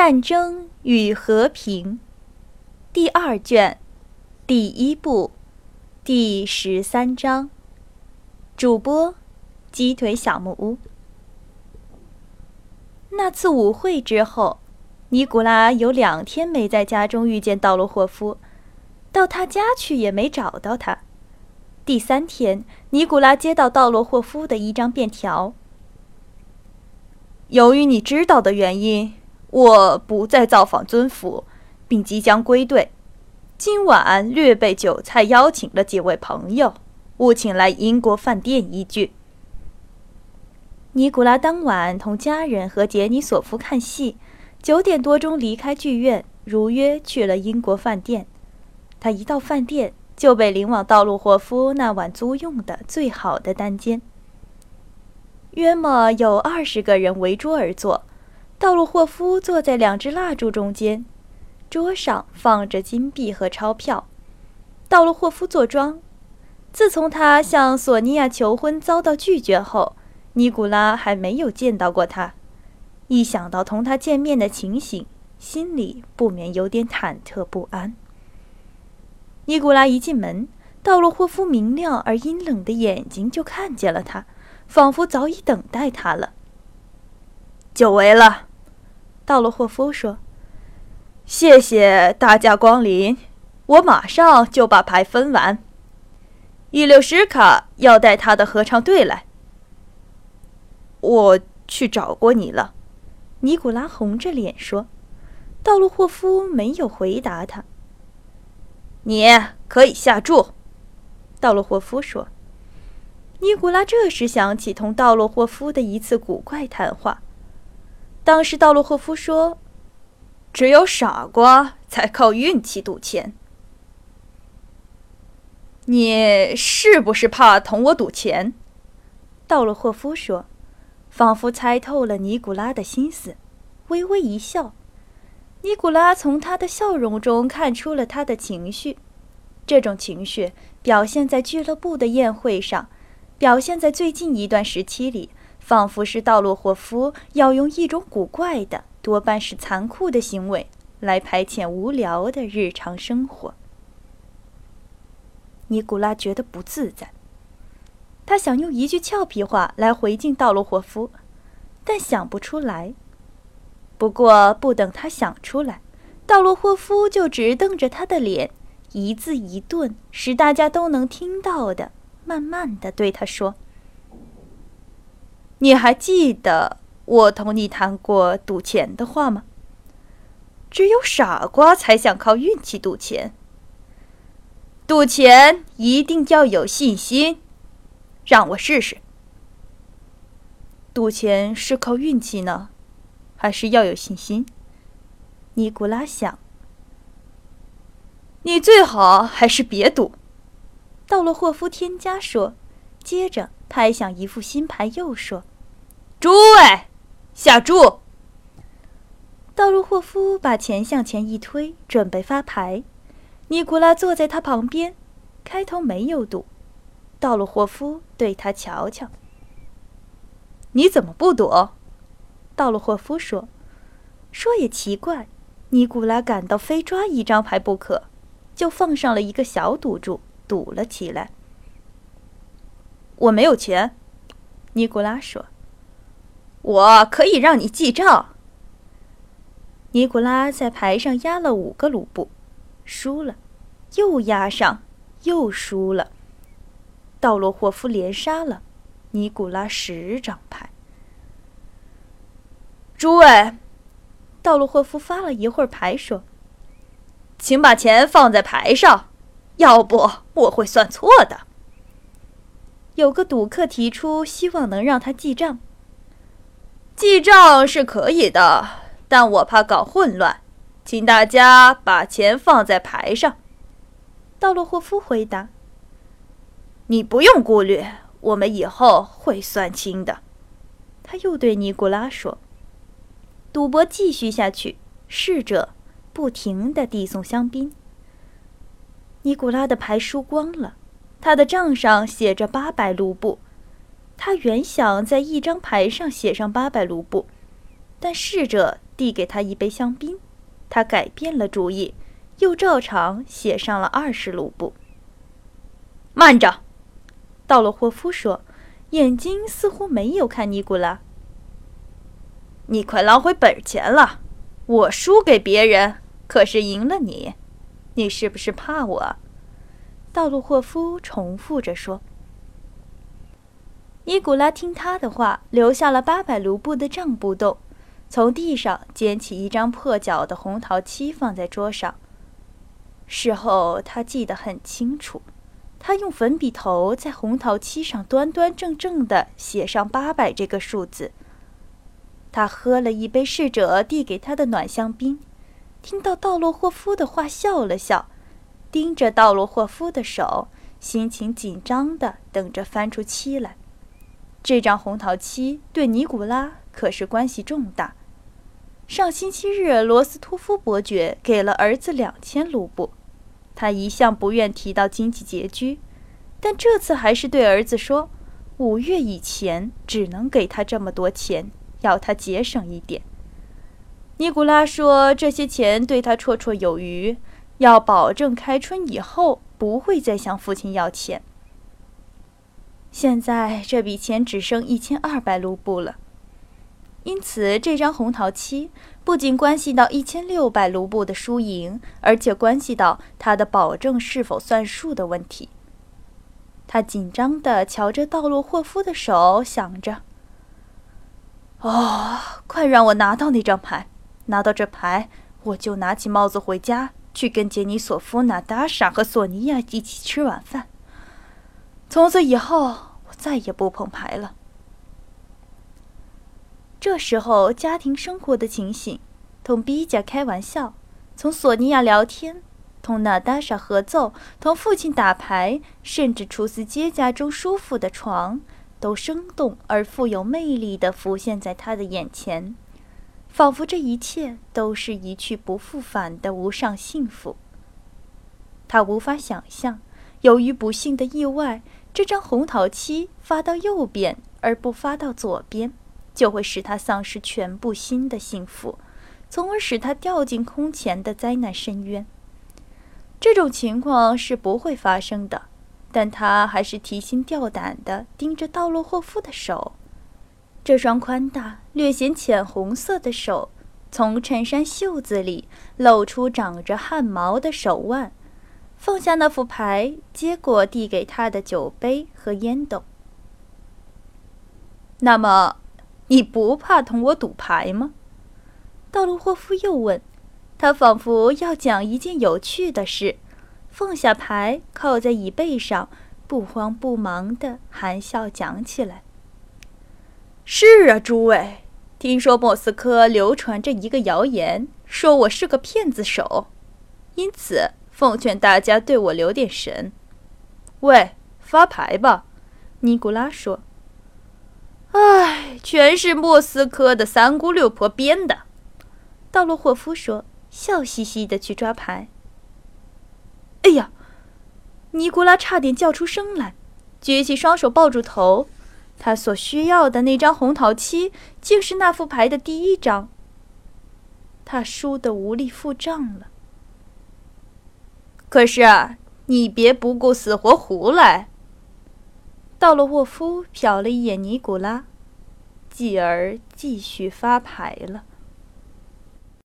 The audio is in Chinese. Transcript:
战争与和平，第二卷，第一部，第十三章。主播：鸡腿小木屋。那次舞会之后，尼古拉有两天没在家中遇见道罗霍夫，到他家去也没找到他。第三天，尼古拉接到道罗霍夫的一张便条：“由于你知道的原因。”我不再造访尊府，并即将归队。今晚略备酒菜，邀请了几位朋友，务请来英国饭店一聚。尼古拉当晚同家人和杰尼索夫看戏，九点多钟离开剧院，如约去了英国饭店。他一到饭店，就被领往道路霍夫那晚租用的最好的单间。约莫有二十个人围桌而坐。道路霍夫坐在两只蜡烛中间，桌上放着金币和钞票。道路霍夫坐庄。自从他向索尼娅求婚遭到拒绝后，尼古拉还没有见到过他。一想到同他见面的情形，心里不免有点忐忑不安。尼古拉一进门，道路霍夫明亮而阴冷的眼睛就看见了他，仿佛早已等待他了。久违了。道洛霍夫说：“谢谢大驾光临，我马上就把牌分完。伊留什卡要带他的合唱队来。我去找过你了。”尼古拉红着脸说。道洛霍夫没有回答他。“你可以下注。”道洛霍夫说。尼古拉这时想起同道洛霍夫的一次古怪谈话。当时道洛霍夫说：“只有傻瓜才靠运气赌钱。你是不是怕同我赌钱？”道洛霍夫说，仿佛猜透了尼古拉的心思，微微一笑。尼古拉从他的笑容中看出了他的情绪，这种情绪表现在俱乐部的宴会上，表现在最近一段时期里。仿佛是道洛霍夫要用一种古怪的、多半是残酷的行为来排遣无聊的日常生活。尼古拉觉得不自在，他想用一句俏皮话来回敬道洛霍夫，但想不出来。不过，不等他想出来，道洛霍夫就直瞪着他的脸，一字一顿，使大家都能听到的，慢慢的对他说。你还记得我同你谈过赌钱的话吗？只有傻瓜才想靠运气赌钱。赌钱一定要有信心，让我试试。赌钱是靠运气呢，还是要有信心？尼古拉想。你最好还是别赌。道洛霍夫添加说，接着。拍响一副新牌，又说：“诸位，下注。”道路霍夫把钱向前一推，准备发牌。尼古拉坐在他旁边，开头没有赌。道路霍夫对他瞧瞧：“你怎么不赌？”道路霍夫说：“说也奇怪，尼古拉感到非抓一张牌不可，就放上了一个小赌注，赌了起来。”我没有钱，尼古拉说：“我可以让你记账。”尼古拉在牌上压了五个卢布，输了，又压上，又输了。道洛霍夫连杀了尼古拉十张牌。诸位，道洛霍夫发了一会儿牌，说：“请把钱放在牌上，要不我会算错的。”有个赌客提出希望能让他记账。记账是可以的，但我怕搞混乱，请大家把钱放在牌上。道洛霍夫回答：“你不用顾虑，我们以后会算清的。”他又对尼古拉说：“赌博继续下去，侍者不停地递送香槟。尼古拉的牌输光了。”他的账上写着八百卢布，他原想在一张牌上写上八百卢布，但侍者递给他一杯香槟，他改变了主意，又照常写上了二十卢布。慢着，道洛霍夫说，眼睛似乎没有看尼古拉。你快捞回本钱了！我输给别人，可是赢了你，你是不是怕我？道洛霍夫重复着说。尼古拉听他的话，留下了八百卢布的账不动，从地上捡起一张破角的红陶漆，放在桌上。事后他记得很清楚，他用粉笔头在红陶漆上端端正正地写上八百这个数字。他喝了一杯侍者递给他的暖香槟，听到道洛霍夫的话，笑了笑，盯着道洛霍夫的手，心情紧张地等着翻出漆来。这张红桃漆对尼古拉可是关系重大。上星期日，罗斯托夫伯爵给了儿子两千卢布，他一向不愿提到经济拮据，但这次还是对儿子说：“五月以前只能给他这么多钱。”要他节省一点。尼古拉说：“这些钱对他绰绰有余，要保证开春以后不会再向父亲要钱。”现在这笔钱只剩一千二百卢布了，因此这张红桃七不仅关系到一千六百卢布的输赢，而且关系到他的保证是否算数的问题。他紧张地瞧着道洛霍夫的手，想着。哦，快让我拿到那张牌！拿到这牌，我就拿起帽子回家，去跟杰尼索夫、娜达莎和索尼娅一起吃晚饭。从此以后，我再也不碰牌了。这时候，家庭生活的情形，同比加开玩笑，同索尼娅聊天，同娜达莎合奏，同父亲打牌，甚至出自街家中舒服的床。都生动而富有魅力地浮现在他的眼前，仿佛这一切都是一去不复返的无上幸福。他无法想象，由于不幸的意外，这张红桃七发到右边而不发到左边，就会使他丧失全部新的幸福，从而使他掉进空前的灾难深渊。这种情况是不会发生的。但他还是提心吊胆地盯着道洛霍夫的手，这双宽大、略显浅红色的手，从衬衫袖子里露出长着汗毛的手腕，放下那副牌，接过递给他的酒杯和烟斗。那么，你不怕同我赌牌吗？道洛霍夫又问，他仿佛要讲一件有趣的事。放下牌，靠在椅背上，不慌不忙地含笑讲起来：“是啊，诸位，听说莫斯科流传着一个谣言，说我是个骗子手，因此奉劝大家对我留点神。喂，发牌吧！”尼古拉说。“唉，全是莫斯科的三姑六婆编的。”道洛霍夫说，笑嘻嘻地去抓牌。哎呀！尼古拉差点叫出声来，举起双手抱住头。他所需要的那张红桃七，竟是那副牌的第一张。他输得无力付账了。可是，你别不顾死活胡来。道洛沃夫瞟了一眼尼古拉，继而继续发牌了。